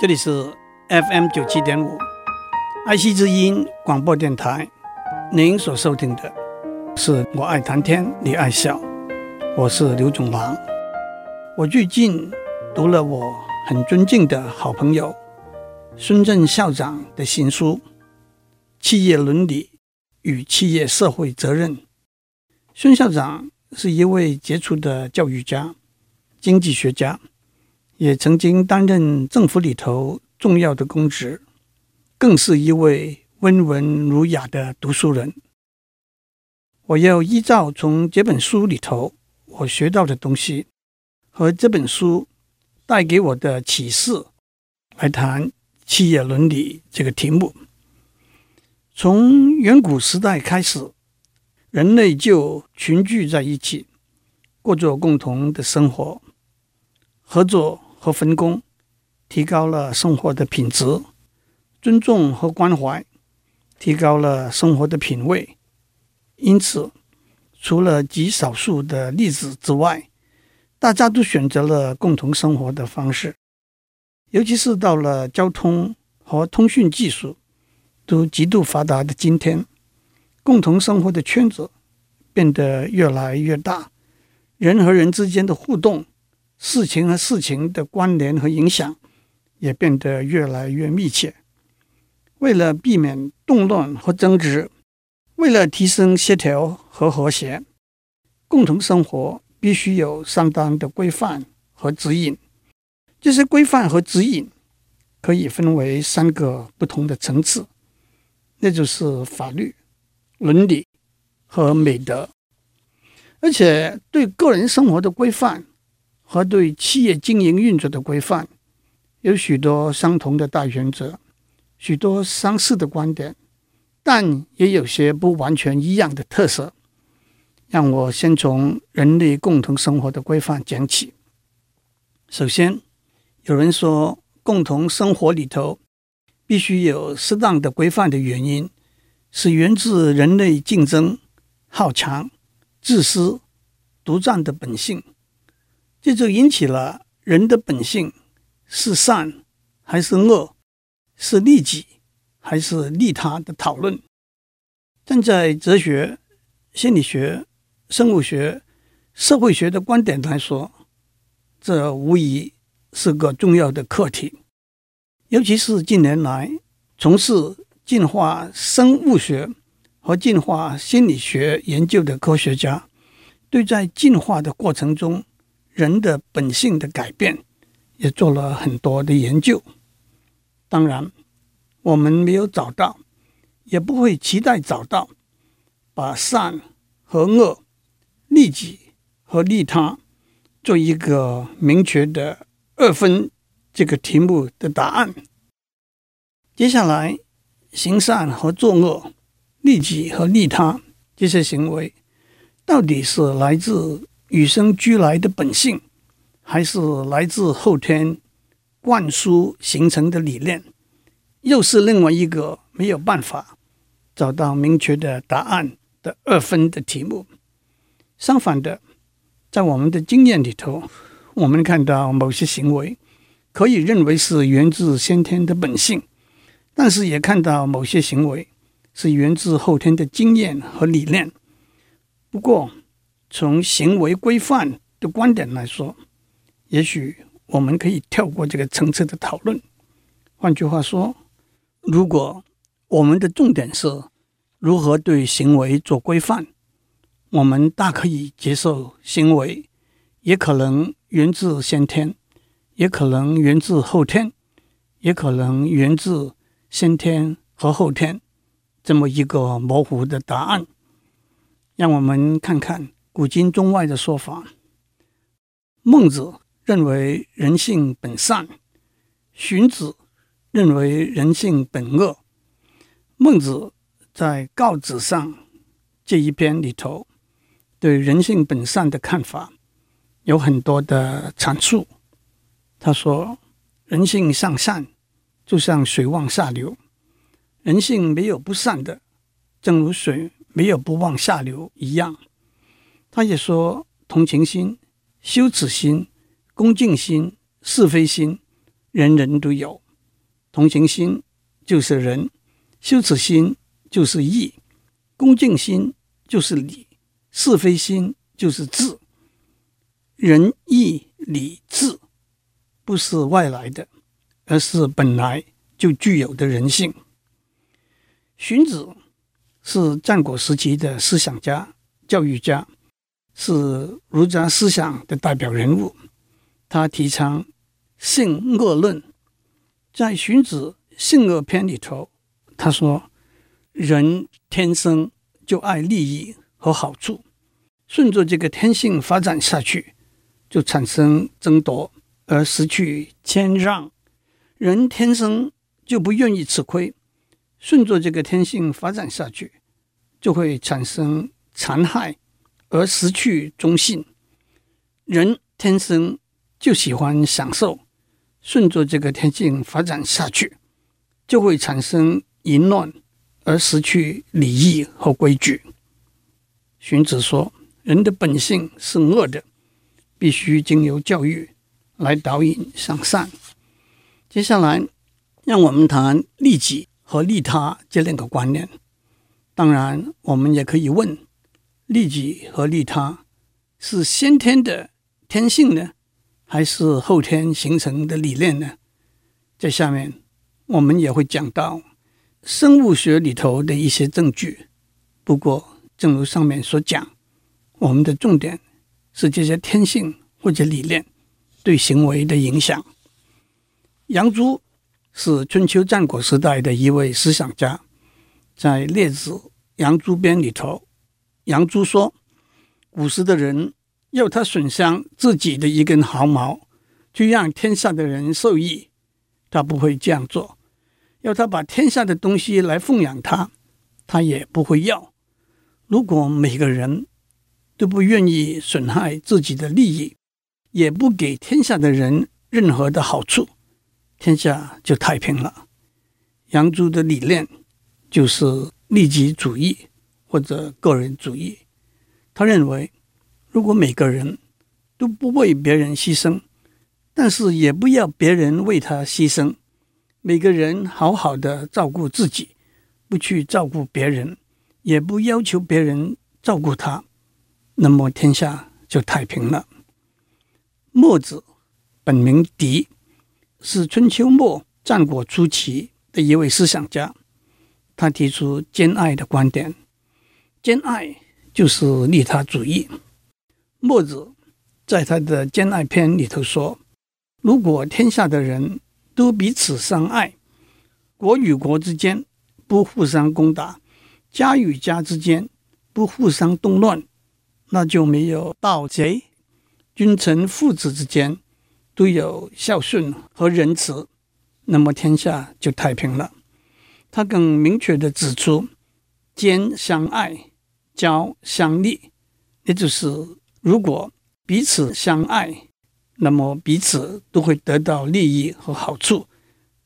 这里是 FM 九七点五，爱惜之音广播电台。您所收听的是我爱谈天，你爱笑，我是刘总郎。我最近读了我很尊敬的好朋友孙正校长的新书《企业伦理与企业社会责任》。孙校长是一位杰出的教育家、经济学家。也曾经担任政府里头重要的公职，更是一位温文儒雅的读书人。我要依照从这本书里头我学到的东西和这本书带给我的启示，来谈企业伦理这个题目。从远古时代开始，人类就群聚在一起，过着共同的生活，合作。和分工，提高了生活的品质；尊重和关怀，提高了生活的品味。因此，除了极少数的例子之外，大家都选择了共同生活的方式。尤其是到了交通和通讯技术都极度发达的今天，共同生活的圈子变得越来越大，人和人之间的互动。事情和事情的关联和影响也变得越来越密切。为了避免动乱和争执，为了提升协调和和谐，共同生活必须有相当的规范和指引。这些规范和指引可以分为三个不同的层次，那就是法律、伦理和美德。而且对个人生活的规范。和对企业经营运作的规范有许多相同的大原则，许多相似的观点，但也有些不完全一样的特色。让我先从人类共同生活的规范讲起。首先，有人说，共同生活里头必须有适当的规范的原因，是源自人类竞争、好强、自私、独占的本性。这就引起了人的本性是善还是恶，是利己还是利他的讨论。站在哲学、心理学、生物学、社会学的观点来说，这无疑是个重要的课题。尤其是近年来从事进化生物学和进化心理学研究的科学家，对在进化的过程中，人的本性的改变，也做了很多的研究。当然，我们没有找到，也不会期待找到，把善和恶、利己和利他做一个明确的二分这个题目的答案。接下来，行善和作恶、利己和利他这些行为，到底是来自与生俱来的本性，还是来自后天灌输形成的理念，又是另外一个没有办法找到明确的答案的二分的题目。相反的，在我们的经验里头，我们看到某些行为可以认为是源自先天的本性，但是也看到某些行为是源自后天的经验和理念。不过，从行为规范的观点来说，也许我们可以跳过这个层次的讨论。换句话说，如果我们的重点是如何对行为做规范，我们大可以接受行为也可能源自先天，也可能源自后天，也可能源自先天和后天这么一个模糊的答案。让我们看看。古今中外的说法，孟子认为人性本善，荀子认为人性本恶。孟子在《告子上》这一篇里头，对人性本善的看法有很多的阐述。他说：“人性向善，就像水往下流；人性没有不善的，正如水没有不往下流一样。”他也说，同情心、羞耻心、恭敬心、是非心，人人都有，同情心就是仁，羞耻心就是义，恭敬心就是礼，是非心就是智。仁义礼智不是外来的，而是本来就具有的人性。荀子是战国时期的思想家、教育家，是儒家思想的代表人物。他提倡性恶论，在《荀子性恶篇》里头，他说：“人天生就爱利益和好处，顺着这个天性发展下去。”就产生争夺而失去谦让，人天生就不愿意吃亏，顺着这个天性发展下去，就会产生残害而失去忠信。人天生就喜欢享受，顺着这个天性发展下去，就会产生淫乱而失去礼义和规矩。荀子说，人的本性是恶的。必须经由教育来导引向善。接下来，让我们谈利己和利他这两个观念。当然，我们也可以问：利己和利他是先天的天性呢，还是后天形成的理念呢？在下面，我们也会讲到生物学里头的一些证据。不过，正如上面所讲，我们的重点。是这些天性或者理念对行为的影响。杨朱是春秋战国时代的一位思想家，在《列子·杨朱编》里头，杨朱说：“古时的人要他损伤自己的一根毫毛，去让天下的人受益，他不会这样做；要他把天下的东西来奉养他，他也不会要。如果每个人，都不愿意损害自己的利益，也不给天下的人任何的好处，天下就太平了。杨朱的理念就是利己主义或者个人主义。他认为，如果每个人都不为别人牺牲，但是也不要别人为他牺牲，每个人好好的照顾自己，不去照顾别人，也不要求别人照顾他。那么天下就太平了。墨子本名狄，是春秋末战国初期的一位思想家。他提出兼爱的观点，兼爱就是利他主义。墨子在他的《兼爱篇》里头说：“如果天下的人都彼此相爱，国与国之间不互相攻打，家与家之间不互相动乱。”那就没有盗贼，君臣父子之间都有孝顺和仁慈，那么天下就太平了。他更明确地指出，兼相爱，交相利，也就是如果彼此相爱，那么彼此都会得到利益和好处，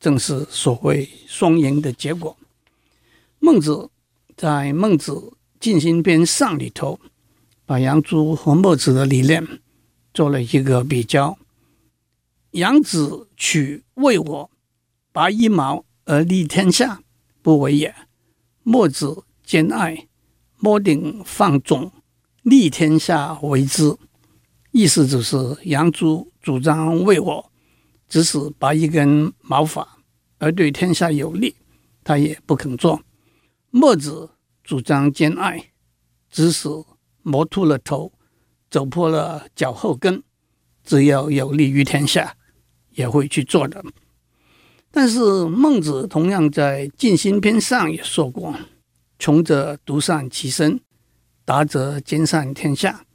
正是所谓双赢的结果。孟子在《孟子尽心篇上》里头。把杨朱和墨子的理念做了一个比较。杨子取为我，拔一毛而利天下，不为也；墨子兼爱，摸顶放纵，利天下为之。意思就是杨朱主张为我，即使拔一根毛发而对天下有利，他也不肯做；墨子主张兼爱，只是。磨秃了头，走破了脚后跟，只要有利于天下，也会去做的。但是孟子同样在《尽心篇》上也说过：“穷则独善其身，达则兼善天下。”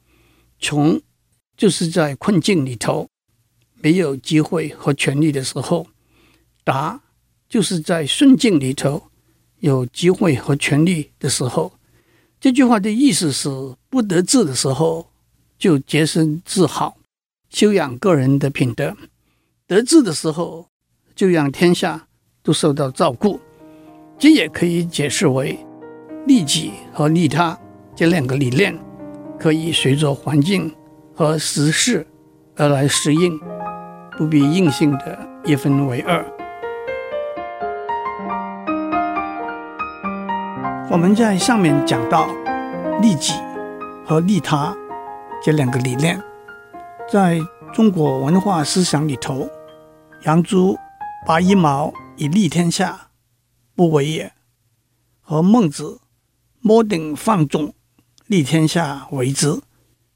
穷就是在困境里头没有机会和权利的时候；达就是在顺境里头有机会和权利的时候。这句话的意思是：不得志的时候，就洁身自好，修养个人的品德；得志的时候，就让天下都受到照顾。这也可以解释为利己和利他这两个理念可以随着环境和时势而来适应，不必硬性的一分为二。我们在上面讲到利己和利他这两个理念，在中国文化思想里头，杨朱拔一毛以利天下，不为也，和孟子。摸顶放纵，利天下为之”，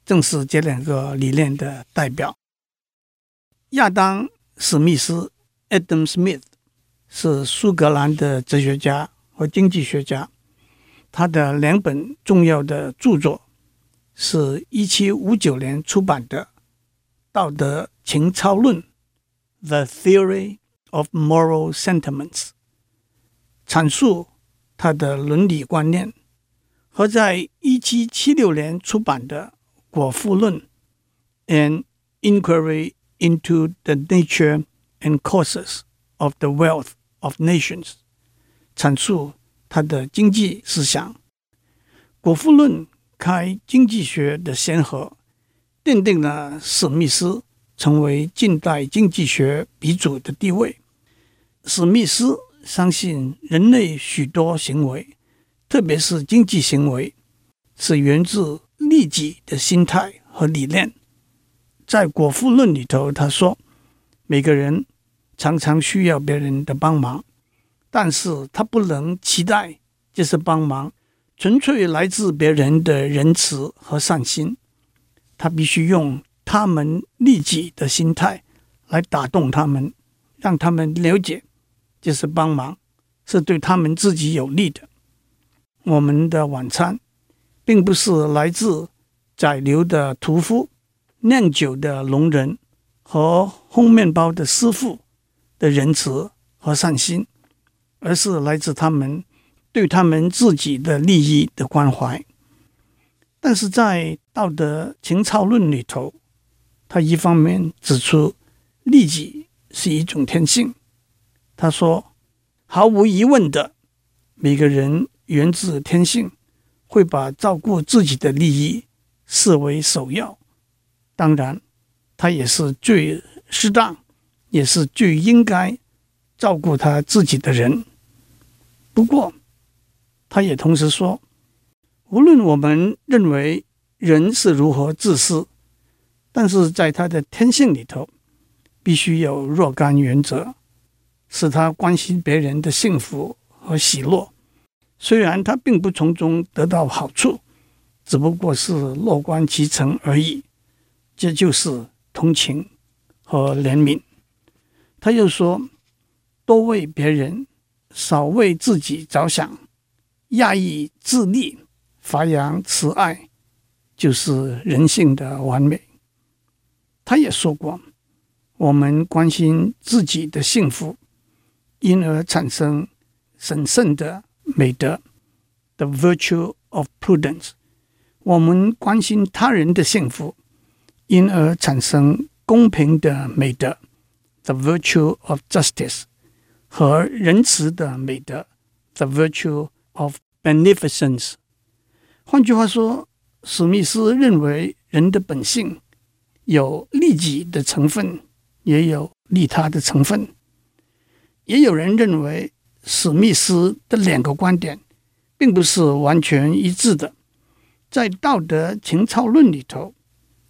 正是这两个理念的代表。亚当·史密斯 （Adam Smith） 是苏格兰的哲学家和经济学家。他的两本重要的著作是一七五九年出版的《道德情操论》（The Theory of Moral Sentiments），阐述他的伦理观念；和在一七七六年出版的《果腹论》（An Inquiry）。into the nature and causes of the wealth of nations，阐述他的经济思想，《果腹论》开经济学的先河，奠定了史密斯成为近代经济学鼻祖的地位。史密斯相信人类许多行为，特别是经济行为，是源自利己的心态和理念。在《果腹论》里头，他说：“每个人常常需要别人的帮忙，但是他不能期待这些帮忙纯粹来自别人的仁慈和善心。他必须用他们利己的心态来打动他们，让他们了解这些帮忙是对他们自己有利的。我们的晚餐并不是来自宰牛的屠夫。”酿酒的农人和烘面包的师傅的仁慈和善心，而是来自他们对他们自己的利益的关怀。但是在《道德情操论》里头，他一方面指出利己是一种天性。他说：“毫无疑问的，每个人源自天性，会把照顾自己的利益视为首要。”当然，他也是最适当，也是最应该照顾他自己的人。不过，他也同时说，无论我们认为人是如何自私，但是在他的天性里头，必须有若干原则，使他关心别人的幸福和喜乐。虽然他并不从中得到好处，只不过是乐观其成而已。这就是同情和怜悯。他又说：“多为别人，少为自己着想，压抑自利，发扬慈爱，就是人性的完美。”他也说过：“我们关心自己的幸福，因而产生审慎的德 （the virtue of prudence）。我们关心他人的幸福。”因而产生公平的美德，the virtue of justice，和仁慈的美德，the virtue of beneficence。换句话说，史密斯认为人的本性有利己的成分，也有利他的成分。也有人认为 史密斯的两个观点并不是完全一致的，在《道德情操论》里头。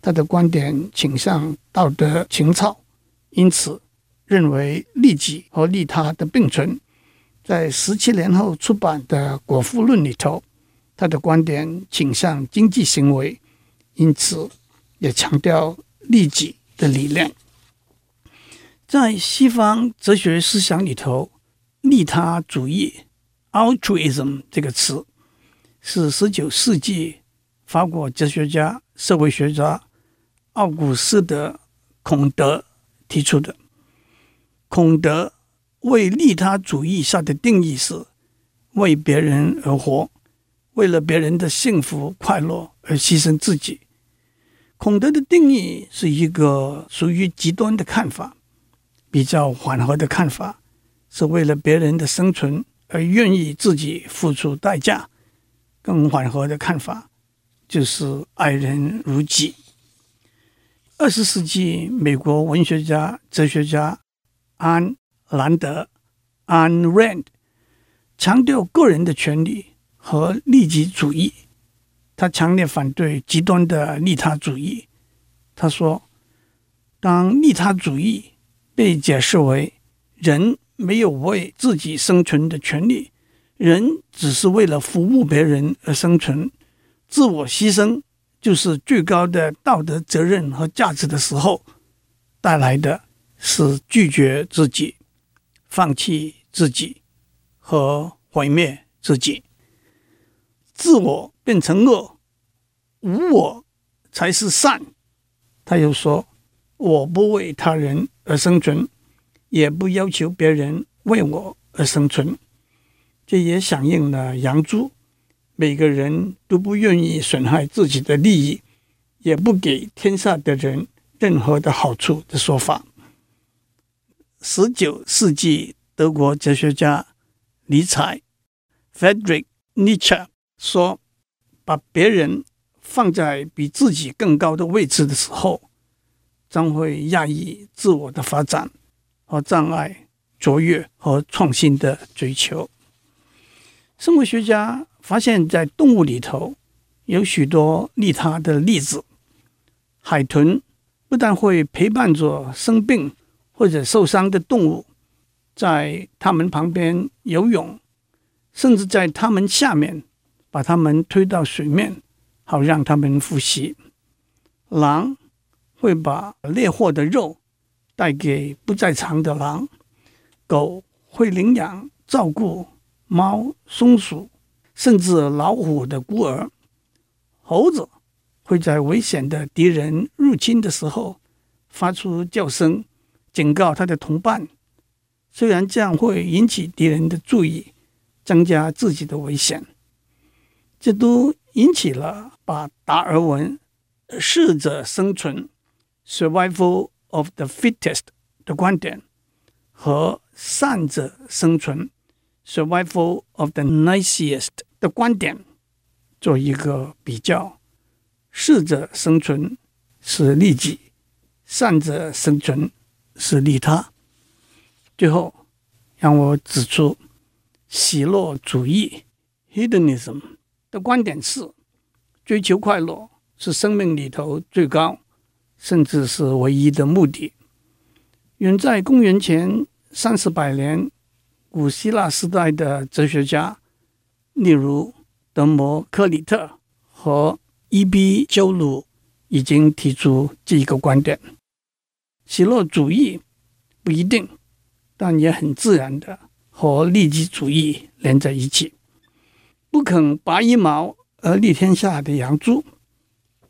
他的观点倾向道德情操，因此认为利己和利他的并存。在十七年后出版的《果腹论》里头，他的观点倾向经济行为，因此也强调利己的理念。在西方哲学思想里头，利他主义 （altruism） 这个词是十九世纪法国哲学家、社会学家。奥古斯德·孔德提出的，孔德为利他主义下的定义是为别人而活，为了别人的幸福快乐而牺牲自己。孔德的定义是一个属于极端的看法，比较缓和的看法是为了别人的生存而愿意自己付出代价，更缓和的看法就是爱人如己。二十世纪美国文学家、哲学家安·兰德 （An Rand） 强调个人的权利和利己主义。他强烈反对极端的利他主义。他说：“当利他主义被解释为人没有为自己生存的权利，人只是为了服务别人而生存，自我牺牲就是最高的道德责任和价值的时候，带来的是拒绝自己、放弃自己和毁灭自己。自我变成恶，无我才是善。”他又说：“我不为他人而生存，也不要求别人为我而生存。”这也响应了杨朱“每个人都不愿意损害自己的利益，也不给天下的人任何的好处”的说法。十九世纪德国哲学家尼采 （Friedrich Nietzsche） 说：“把别人。”放在比自己更高的位置的时候，将会压抑自我的发展和障碍卓越和创新的追求。生物学家发现，在动物里头有许多利他的例子。海豚不但会陪伴着生病或者受伤的动物，在它们旁边游泳，甚至在它们下面把它们推到水面。好让它们呼吸。狼会把猎获的肉带给不在场的狼。狗会领养照顾猫、松鼠，甚至老虎的孤儿。猴子会在危险的敌人入侵的时候发出叫声，警告他的同伴。虽然这样会引起敌人的注意，增加自己的危险，这都引起了。把达尔文“适者生存 ”（Survival of the fittest） 的观点和“善者生存 ”（Survival of the nicest） 的观点做一个比较。适者生存是利己，善者生存是利他。最后，让我指出，喜乐主义 （Hedonism） 的观点是。追求快乐是生命里头最高，甚至是唯一的目的。远在公元前三四百年，古希腊时代的哲学家，例如德谟克里特和伊壁鸠鲁，已经提出这一个观点：喜乐主义不一定，但也很自然的和利己主义连在一起，不肯拔一毛。而利天下的杨朱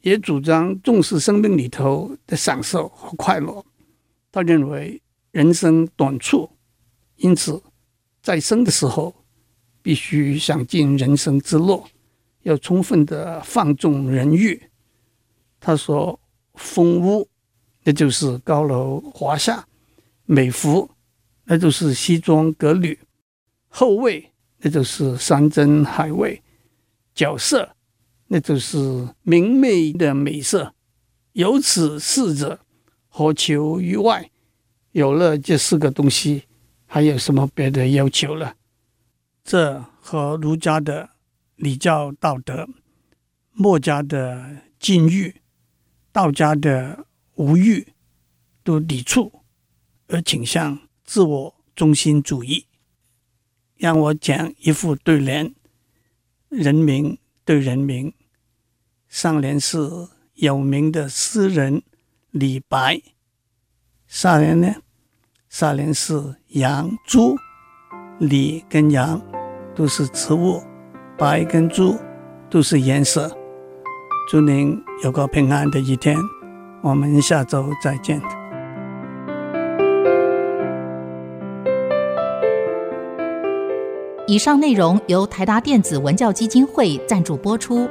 也主张重视生命里头的享受和快乐。他认为人生短促，因此在生的时候必须享尽人生之乐，要充分的放纵人欲。他说：“丰屋，那就是高楼华厦；美服，那就是西装革履；厚味，那就是山珍海味。”角色，那就是明媚的美色。有此四者，何求于外？有了这四个东西，还有什么别的要求了？这和儒家的礼教道德、墨家的禁欲、道家的无欲都抵触，而倾向自我中心主义。让我讲一副对联。人民对人民，上联是有名的诗人李白，下联呢？下联是杨朱，李跟杨都是植物，白跟朱都是颜色。祝您有个平安的一天，我们下周再见。以上内容由台达电子文教基金会赞助播出。